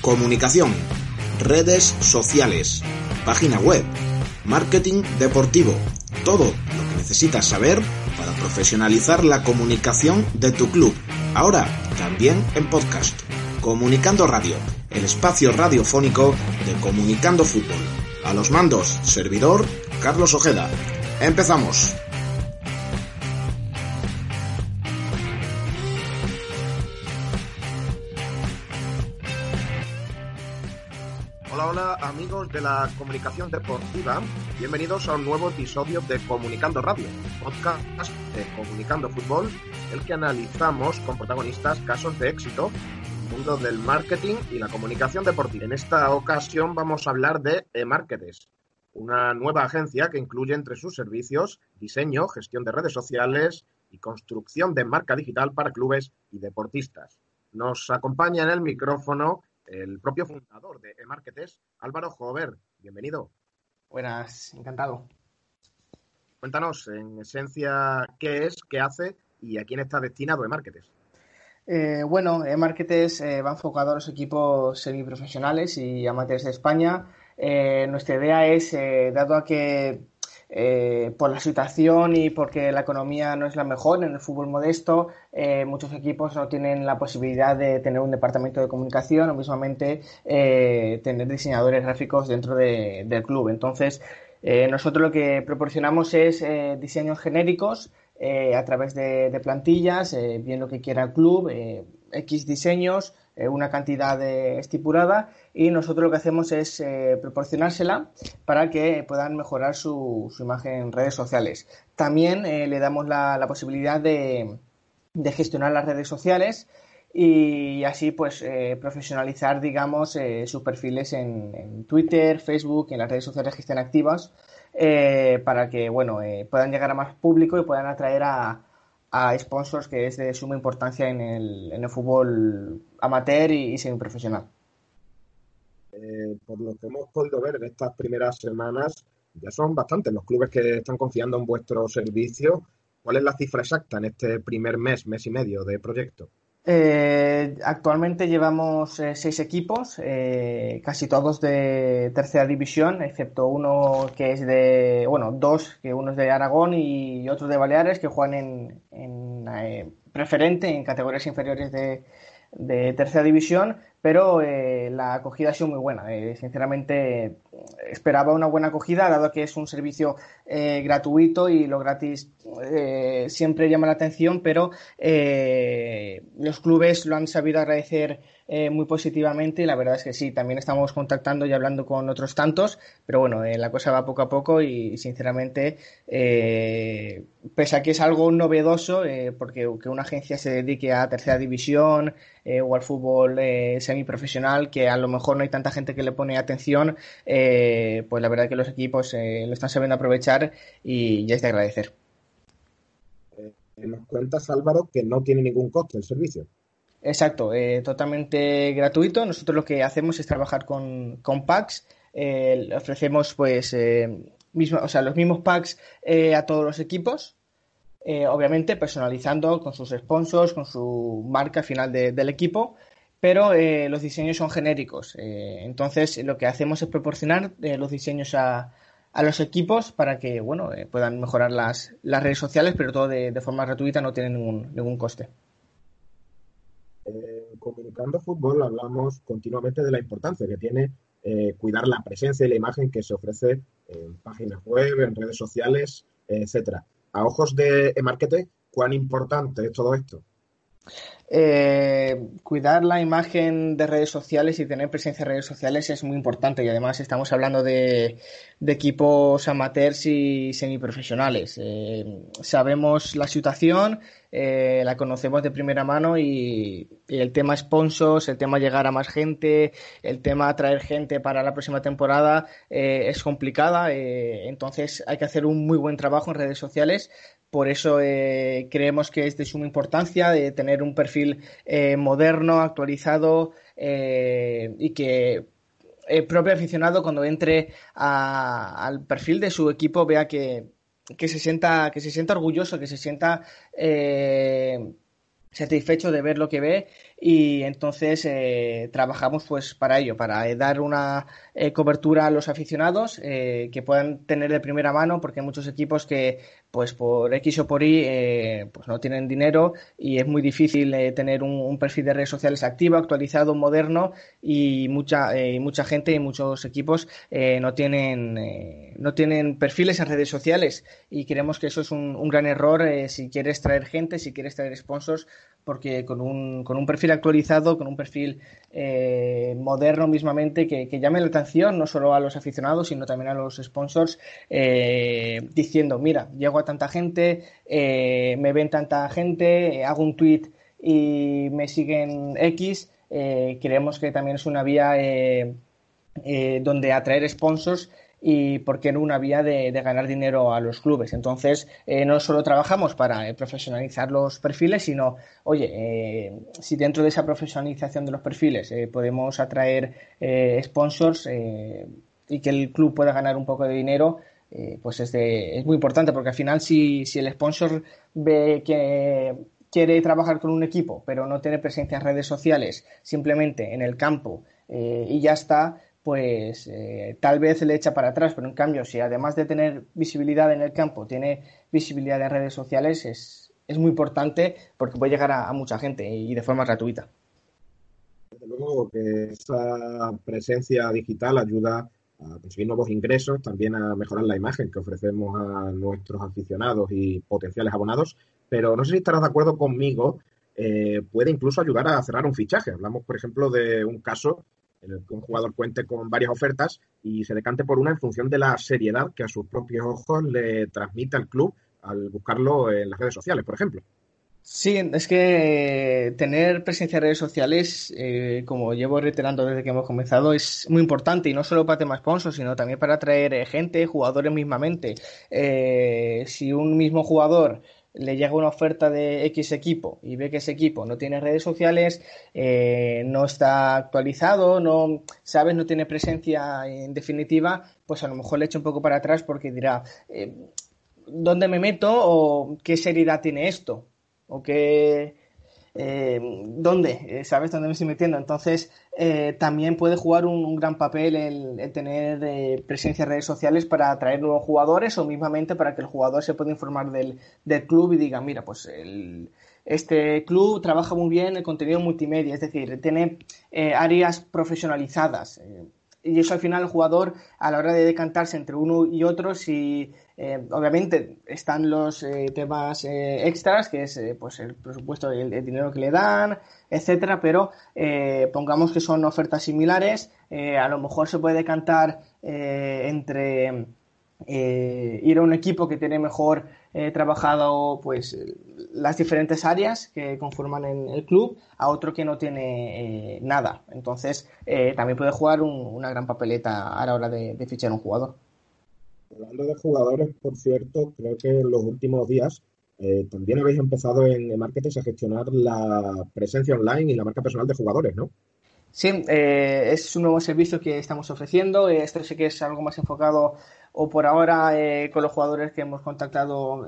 Comunicación, redes sociales, página web, marketing deportivo, todo lo que necesitas saber para profesionalizar la comunicación de tu club. Ahora también en podcast. Comunicando Radio, el espacio radiofónico de Comunicando Fútbol. A los mandos, servidor Carlos Ojeda. Empezamos. Amigos de la comunicación deportiva. Bienvenidos a un nuevo episodio de Comunicando Radio, podcast de Comunicando Fútbol, el que analizamos con protagonistas casos de éxito mundo del marketing y la comunicación deportiva. En esta ocasión vamos a hablar de eMarketes, una nueva agencia que incluye entre sus servicios diseño, gestión de redes sociales y construcción de marca digital para clubes y deportistas. Nos acompaña en el micrófono el propio fundador de eMarketes, Álvaro Jover. Bienvenido. Buenas, encantado. Cuéntanos, en esencia, qué es, qué hace y a quién está destinado eMarketes. Eh, bueno, eMarketes eh, va enfocado a los equipos semiprofesionales y amateurs de España. Eh, nuestra idea es, dado a que eh, por la situación y porque la economía no es la mejor en el fútbol modesto, eh, muchos equipos no tienen la posibilidad de tener un departamento de comunicación o mismamente eh, tener diseñadores gráficos dentro de, del club. Entonces, nosotros lo que proporcionamos es diseños genéricos a través de, de plantillas, bien lo que quiera el club, X diseños, una cantidad estipulada y nosotros lo que hacemos es eh, proporcionársela para que puedan mejorar su, imagen en redes sociales. También eh, le damos la, posibilidad de, gestionar las redes sociales y así pues eh, profesionalizar digamos sus perfiles en, en, Twitter, Facebook, en las redes sociales que estén activas para que bueno puedan llegar a más público y puedan atraer a, a sponsors que es de suma importancia en el, en el fútbol amateur y, y semiprofesional. Eh, por lo que hemos podido ver en estas primeras semanas, ya son bastantes los clubes que están confiando en vuestro servicio. ¿Cuál es la cifra exacta en este primer mes, mes y medio de proyecto? Eh, actualmente llevamos eh, seis equipos, eh, casi todos de tercera división, excepto uno que es de, bueno, dos, que uno es de Aragón y otro de Baleares, que juegan en, en eh, preferente, en categorías inferiores de, de tercera división, pero eh, la acogida ha sido muy buena. Eh, sinceramente, esperaba una buena acogida, dado que es un servicio eh, gratuito y lo gratis siempre llama la atención, pero los clubes lo han sabido agradecer muy positivamente y la verdad es que sí, también estamos contactando y hablando con otros tantos, pero bueno, la cosa va poco a poco y sinceramente, pese a que es algo novedoso, porque que una agencia se dedique a tercera división o al fútbol semiprofesional, que a lo mejor no hay tanta gente que le pone atención, eh, pues la verdad que los equipos eh, lo están sabiendo aprovechar y ya es de agradecer. Eh, nos cuentas, Álvaro, que no tiene ningún coste el servicio. Exacto, totalmente gratuito. Nosotros lo que hacemos es trabajar con, con packs. ofrecemos pues mismo, o sea, los mismos packs a todos los equipos. obviamente personalizando con sus sponsors, con su marca final de, del equipo pero eh, los diseños son genéricos. Eh, entonces, lo que hacemos es proporcionar eh, los diseños a, a, los equipos para que bueno, eh, puedan mejorar las, las, redes sociales, pero todo de, de forma gratuita, no tiene ningún, ningún coste. Comunicando fútbol hablamos continuamente de la importancia que tiene cuidar la presencia y la imagen que se ofrece en páginas web, en redes sociales, etcétera. A ojos de marketing, ¿cuán importante es todo esto? Eh, cuidar la imagen de redes sociales y tener presencia en redes sociales es muy importante y además estamos hablando de, equipos amateurs y semiprofesionales. Eh, sabemos la situación, eh, la conocemos de primera mano y, el tema sponsors, el tema llegar a más gente, el tema atraer gente para la próxima temporada es complicada. entonces hay que hacer un muy buen trabajo en redes sociales por eso eh, creemos que es de suma importancia de tener un perfil eh, moderno, actualizado eh, y que el propio aficionado cuando entre al perfil de su equipo vea que, que, se sienta que se sienta orgulloso, que se sienta satisfecho de ver lo que ve y entonces eh, trabajamos pues para ello, para eh, dar una eh, cobertura a los aficionados que puedan tener de primera mano porque hay muchos equipos que pues por X o por Y pues no tienen dinero y es muy difícil tener un, perfil de redes sociales activo, actualizado, moderno y mucha mucha gente y muchos equipos no tienen no tienen perfiles en redes sociales y creemos que eso es un, un gran error si quieres traer gente, si quieres traer sponsors porque con un, con un perfil actualizado, con un perfil eh, moderno mismamente que, llame la atención no solo a los aficionados, sino también a los sponsors, eh, diciendo, mira, llego a tanta gente, eh, me ven tanta gente, hago un tweet y me siguen X, creemos que también es una vía donde atraer sponsors y por qué no una vía de, ganar dinero a los clubes. Entonces, eh, no solo trabajamos para eh, profesionalizar los perfiles, sino, oye, eh, si dentro de esa profesionalización de los perfiles podemos atraer sponsors y que el club pueda ganar un poco de dinero, pues es, es muy importante, porque al final si, si el sponsor ve que quiere trabajar con un equipo, pero no tiene presencia en redes sociales, simplemente en el campo y ya está, pues eh, tal vez le echa para atrás, pero en cambio, si además de tener visibilidad en el campo, tiene visibilidad en redes sociales, es, es muy importante porque puede llegar a, mucha gente y de forma gratuita. Desde luego que esa presencia digital ayuda a conseguir nuevos ingresos, también a mejorar la imagen que ofrecemos a nuestros aficionados y potenciales abonados, pero no sé si estarás de acuerdo conmigo, eh, puede incluso ayudar a cerrar un fichaje. Hablamos, por ejemplo, de un caso el que un jugador cuente con varias ofertas y se decante por una en función de la seriedad que a sus propios ojos le transmite al club al buscarlo en las redes sociales, por ejemplo. Sí, es que tener presencia en redes sociales, eh, como llevo reiterando desde que hemos comenzado, es muy importante y no solo para temas sponsors, sino también para atraer gente, jugadores mismamente. Eh, si un mismo jugador le llega una oferta de X equipo y ve que ese equipo no tiene redes sociales, eh, no está actualizado, no, sabes, no tiene presencia en definitiva, pues a lo mejor le echa un poco para atrás porque dirá, eh, ¿dónde me meto o qué seriedad tiene esto? O qué, eh, dónde, ¿sabes? ¿Dónde me estoy metiendo? Entonces, eh, también puede jugar un, gran papel el, tener presencia en redes sociales para atraer nuevos jugadores o mismamente para que el jugador se pueda informar del, club y diga, mira, pues este club trabaja muy bien el contenido multimedia, es decir, tiene áreas profesionalizadas y eso al final el jugador a la hora de decantarse entre uno y otro si eh, obviamente están los eh, temas eh, extras, que es pues el presupuesto y el, dinero que le dan, etcétera, pero pongamos que son ofertas similares, a lo mejor se puede decantar entre ir a un equipo que tiene mejor trabajado pues las diferentes áreas que conforman el club a otro que no tiene nada. Entonces también puede jugar una gran papeleta a la hora de fichar un jugador. Hablando de jugadores, por cierto, creo que en los últimos días eh, también habéis empezado en, marketing a gestionar la presencia online y la marca personal de jugadores, ¿no? Sí, eh, es un nuevo servicio que estamos ofreciendo. Esto sí que es algo más enfocado, o por ahora eh, con los jugadores que hemos contactado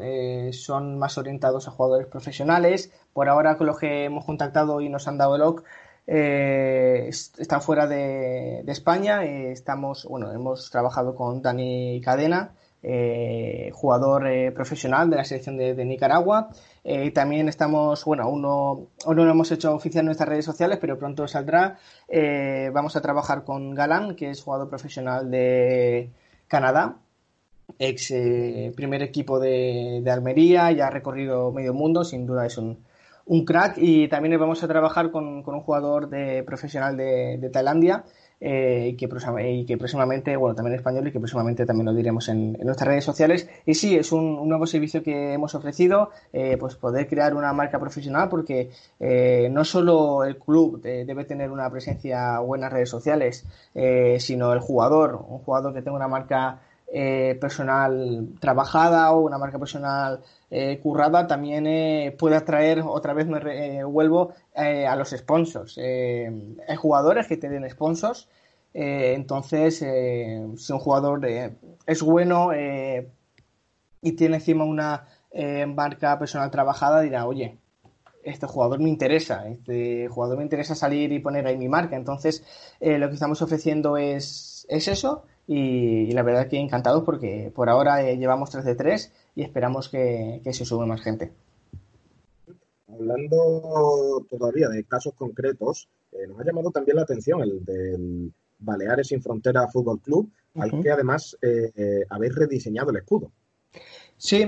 son más orientados a jugadores profesionales. Por ahora con los que hemos contactado y nos han dado el OK eh, está fuera de, España. Eh, estamos, bueno, hemos trabajado con Dani Cadena, eh, jugador eh, profesional de la selección de, Nicaragua. también estamos, bueno, aún no, lo hemos hecho oficial en nuestras redes sociales, pero pronto saldrá. vamos a trabajar con Galán, que es jugador profesional de Canadá ex primer equipo de, de, Almería, ya ha recorrido medio mundo, sin duda es un, un crack y también vamos a trabajar con, un jugador de, profesional de, Tailandia eh, y, que, y, que, próximamente, bueno, también español y que próximamente también lo diremos en, nuestras redes sociales. Y sí, es un, nuevo servicio que hemos ofrecido, eh, pues poder crear una marca profesional porque eh, no solo el club debe tener una presencia buena en redes sociales, sino el jugador, un jugador que tenga una marca personal trabajada o una marca personal eh, currada también eh, puede atraer, otra vez me eh, vuelvo, a los sponsors. hay jugadores que tienen sponsors, entonces si un jugador es bueno y tiene encima una marca personal trabajada, dirá, oye, este jugador me interesa, este jugador me interesa salir y poner ahí mi marca. Entonces, lo que estamos ofreciendo es, es eso y, la verdad que encantados porque por ahora llevamos 3 de 3 y esperamos que, se sume más gente. Hablando todavía de casos concretos, eh, nos ha llamado también la atención el del Baleares Sin Frontera Fútbol Club, al que además eh, eh, habéis rediseñado el escudo. Sí,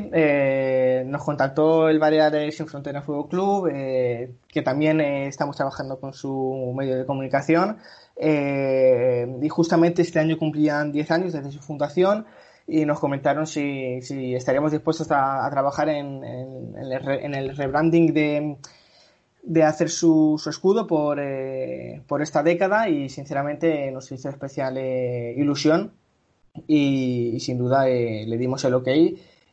nos contactó el Baleares Sin Frontera Fútbol Club, que también estamos trabajando con su medio de comunicación. Y justamente este año cumplían 10 años desde su fundación y nos comentaron si, si estaríamos dispuestos a, trabajar en, el, rebranding de, de hacer su, su escudo por, eh, por, esta década y sinceramente nos hizo especial eh, ilusión y, sin duda eh, le dimos el ok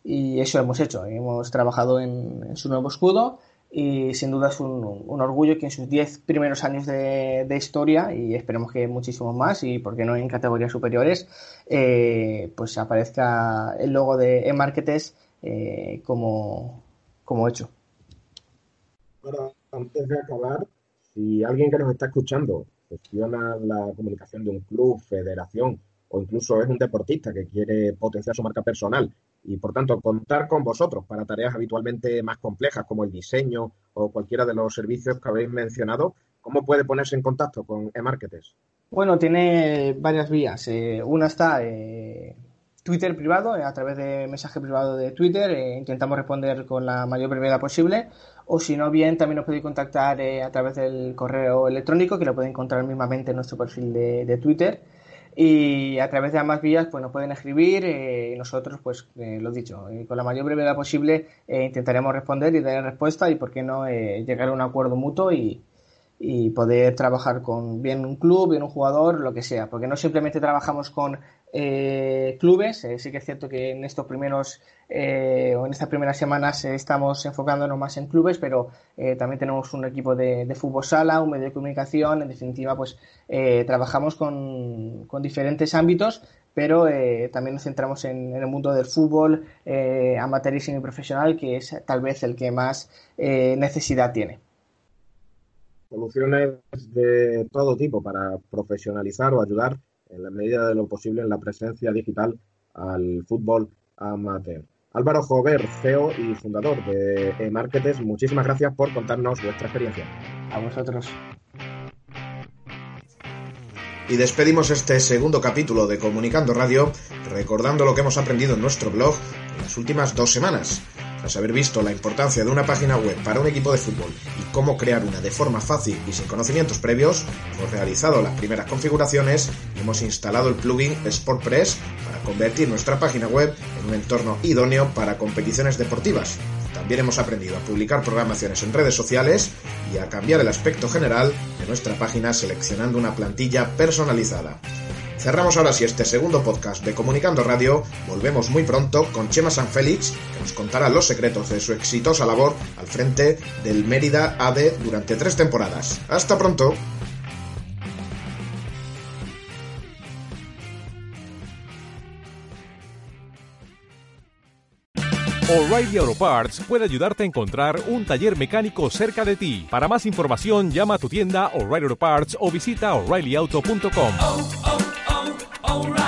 y eso hemos hecho. Hemos trabajado en su nuevo escudo y sin duda es un, orgullo que en sus 10 primeros años de, historia y esperemos que muchísimos más y por qué no en categorías superiores eh, pues aparezca el logo de eMarketes eh, como, como hecho. Ahora, antes de acabar, si alguien que nos está escuchando gestiona la comunicación de un club, federación o incluso es un deportista que quiere potenciar su marca personal y por tanto contar con vosotros para tareas habitualmente más complejas como el diseño o cualquiera de los servicios que habéis mencionado, ¿cómo puede ponerse en contacto con eMarketers? Bueno, tiene varias vías. Eh, una está eh, Twitter privado, eh, a través de mensaje privado de Twitter, intentamos responder con la mayor brevedad posible, o si no bien también nos podéis contactar a través del correo electrónico, que lo podéis encontrar mismamente en nuestro perfil de Twitter, y a través de ambas vías pues nos pueden escribir eh, y nosotros pues eh, lo dicho eh, con la mayor brevedad posible intentaremos responder y dar respuesta y por qué no llegar a un acuerdo mutuo y, y poder trabajar con bien un club, bien un jugador, lo que sea, porque no simplemente trabajamos con eh, clubes, eh, sí que es cierto que en estos primeros eh, o en estas primeras semanas estamos enfocándonos más en clubes, pero también tenemos un equipo de, fútbol sala, un medio de comunicación, en definitiva, pues trabajamos con, con, diferentes ámbitos, pero también nos centramos en, el mundo del fútbol amateur y semiprofesional, que es tal vez el que más necesidad tiene soluciones de todo tipo para profesionalizar o ayudar en la medida de lo posible en la presencia digital al fútbol amateur. Álvaro Jover, CEO y fundador de eMarketes, muchísimas gracias por contarnos vuestra experiencia. A vosotros. Y despedimos este segundo capítulo de Comunicando Radio recordando lo que hemos aprendido en nuestro blog en las últimas dos semanas. Tras haber visto la importancia de una página web para un equipo de fútbol y cómo crear una de forma fácil y sin conocimientos previos, hemos realizado las primeras configuraciones y hemos instalado el plugin SportPress para convertir nuestra página web en un entorno idóneo para competiciones deportivas. También hemos aprendido a publicar programaciones en redes sociales y a cambiar el aspecto general de nuestra página seleccionando una plantilla personalizada. Cerramos ahora sí este segundo podcast de Comunicando Radio. Volvemos muy pronto con Chema San Félix, que nos contará los secretos de su exitosa labor al frente del Mérida AD durante tres temporadas. Hasta pronto. O'Reilly Auto Parts puede ayudarte a encontrar un taller mecánico cerca de ti. Para más información, llama a tu tienda O'Reilly Auto Parts o visita oreillyauto.com. O'Reilly